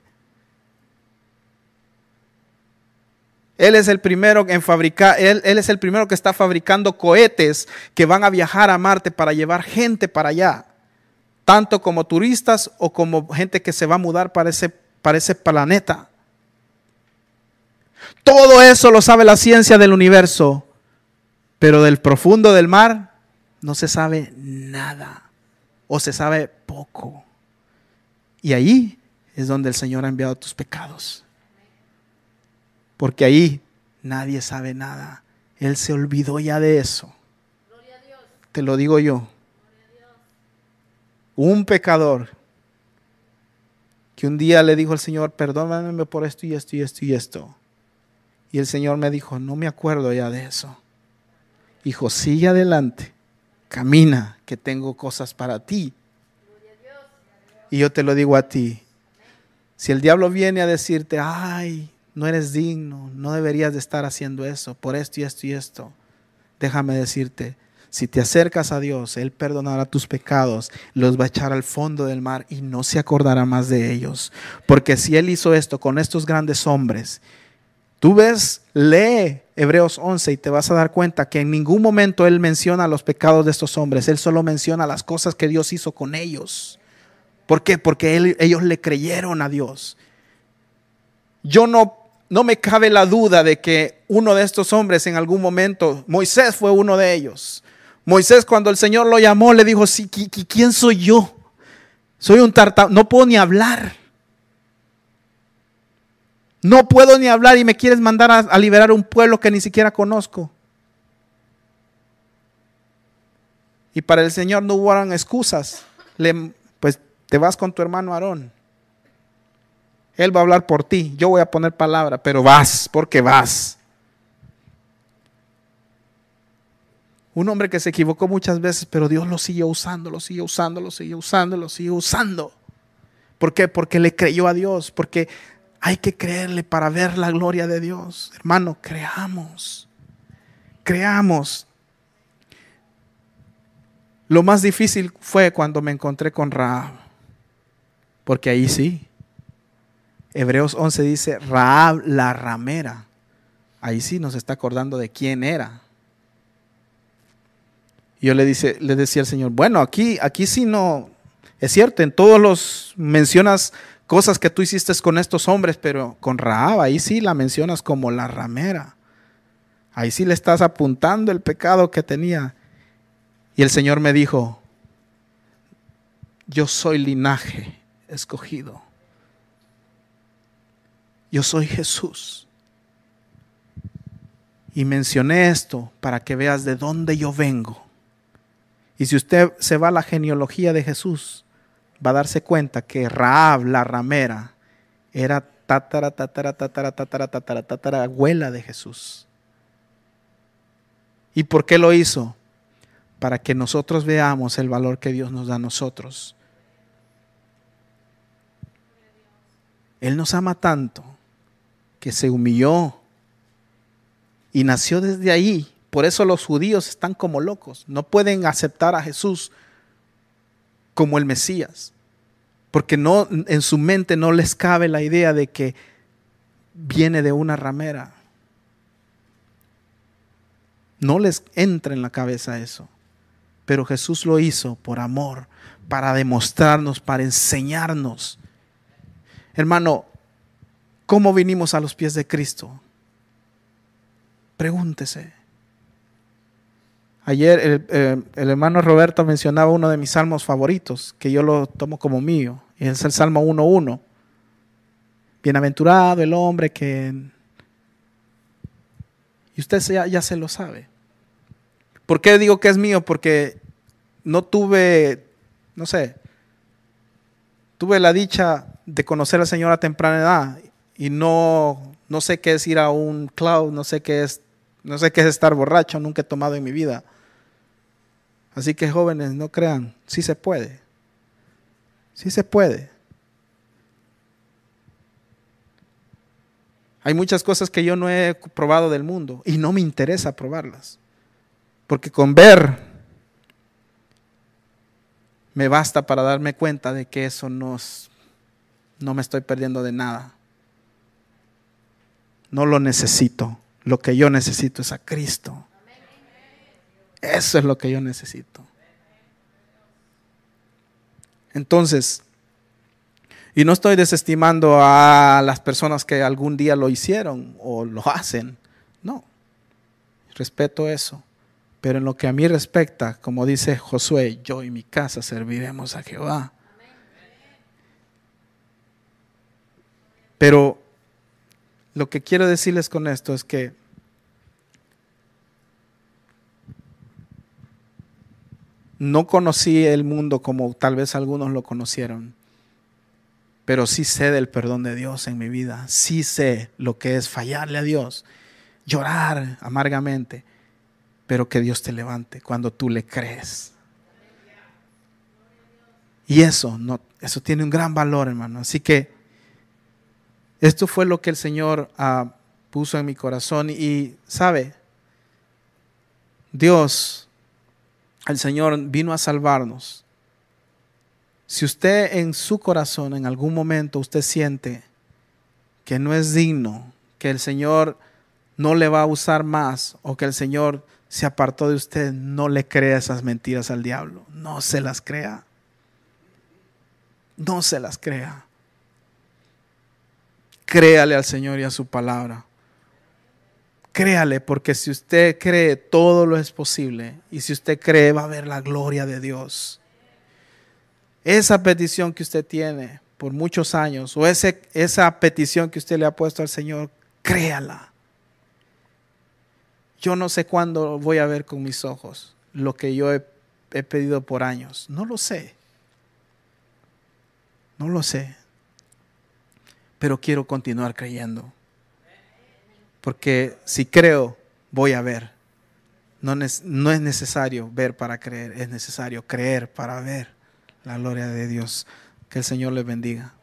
Él es el primero en fabricar, él, es el primero que está fabricando cohetes que van a viajar a Marte para llevar gente para allá, tanto como turistas o como gente que se va a mudar para ese, para ese planeta. Todo eso lo sabe la ciencia del universo, pero del profundo del mar no se sabe nada o se sabe poco. Y ahí es donde el Señor ha enviado tus pecados porque ahí nadie sabe nada. Él se olvidó ya de eso. Te lo digo yo. Un pecador que un día le dijo al Señor, perdóname por esto y esto y esto y esto. Y el Señor me dijo, no me acuerdo ya de eso. Hijo, sigue adelante, camina, que tengo cosas para ti. Y yo te lo digo a ti. Si el diablo viene a decirte, ay, no eres digno, no deberías de estar haciendo eso, por esto y esto y esto. Déjame decirte, si te acercas a Dios, Él perdonará tus pecados, los va a echar al fondo del mar y no se acordará más de ellos. Porque si Él hizo esto con estos grandes hombres, tú ves, lee Hebreos 11 y te vas a dar cuenta que en ningún momento Él menciona los pecados de estos hombres, Él solo menciona las cosas que Dios hizo con ellos. ¿Por qué? Porque ellos le creyeron a Dios. Yo no no me cabe la duda de que uno de estos hombres en algún momento, Moisés fue uno de ellos. Moisés cuando el Señor lo llamó le dijo, ¿quién soy yo? Soy un tartamudo, no puedo ni hablar. No puedo ni hablar y me quieres mandar a, liberar un pueblo que ni siquiera conozco. Y para el Señor no hubo excusas. Le, pues te vas con tu hermano Aarón. Él va a hablar por ti. Yo voy a poner palabra, pero vas, porque vas. Un hombre que se equivocó muchas veces, pero Dios lo sigue usando, lo sigue usando, lo sigue usando, lo sigue usando. ¿Por qué? Porque le creyó a Dios, porque hay que creerle para ver la gloria de Dios. Hermano, creamos. Creamos. Lo más difícil fue cuando me encontré con Raab. Porque ahí sí. Hebreos 11 dice Raab la ramera. Ahí sí nos está acordando de quién era. Yo le, dice, le decía al Señor, bueno, aquí, aquí sí no, es cierto, en todos los mencionas cosas que tú hiciste con estos hombres, pero con Raab, ahí sí la mencionas como la ramera. Ahí sí le estás apuntando el pecado que tenía. Y el Señor me dijo, yo soy linaje escogido. Yo soy Jesús. Y mencioné esto para que veas de dónde yo vengo. Y si usted se va a la genealogía de Jesús, va a darse cuenta que Raab, la ramera, era tatara, tatara, tatara, tatara, tatara, tatara, abuela de Jesús. ¿Y por qué lo hizo? Para que nosotros veamos el valor que Dios nos da a nosotros. Él nos ama tanto que se humilló y nació desde ahí. Por eso los judíos están como locos. No pueden aceptar a Jesús como el Mesías. Porque no, en su mente no les cabe la idea de que viene de una ramera. No les entra en la cabeza eso. Pero Jesús lo hizo por amor, para demostrarnos, para enseñarnos. Hermano, ¿cómo vinimos a los pies de Cristo? Pregúntese. Ayer el, hermano Roberto mencionaba uno de mis salmos favoritos, que yo lo tomo como mío, y es el Salmo 1.1. Bienaventurado el hombre que... Y usted ya, ya se lo sabe. ¿Por qué digo que es mío? Porque no tuve, no sé, tuve la dicha de conocer al Señor a temprana edad y no, no sé qué es ir a un cloud, no sé qué es, no sé qué es estar borracho, nunca he tomado en mi vida. Así que jóvenes, no crean, sí se puede. Sí se puede. Hay muchas cosas que yo no he probado del mundo y no me interesa probarlas. Porque con ver me basta para darme cuenta de que eso no, no me estoy perdiendo de nada. No lo necesito. Lo que yo necesito es a Cristo. Eso es lo que yo necesito. Entonces, y no estoy desestimando a las personas que algún día lo hicieron o lo hacen. No, respeto eso. Pero en lo que a mí respecta, como dice Josué, yo y mi casa serviremos a Jehová. Pero lo que quiero decirles con esto es que No conocí el mundo como tal vez algunos lo conocieron, pero sí sé del perdón de Dios en mi vida. Sí sé lo que es fallarle a Dios, llorar amargamente, pero que Dios te levante cuando tú le crees. Y eso, no, eso tiene un gran valor, hermano. Así que esto fue lo que el Señor ah, puso en mi corazón. Y, ¿sabe? Dios el Señor vino a salvarnos. Si usted en su corazón en algún momento usted siente que no es digno, que el Señor no le va a usar más o que el Señor se apartó de usted, no le crea esas mentiras al diablo. No se las crea. No se las crea. Créale al Señor y a su palabra. Créale, porque si usted cree, todo lo es posible. Y si usted cree, va a ver la gloria de Dios. Esa petición que usted tiene por muchos años, o ese, esa petición que usted le ha puesto al Señor, créala. Yo no sé cuándo voy a ver con mis ojos lo que yo he, he pedido por años. No lo sé. No lo sé. Pero quiero continuar creyendo. Porque si creo, voy a ver. No, es necesario ver para creer, es necesario creer para ver la gloria de Dios. Que el Señor les bendiga.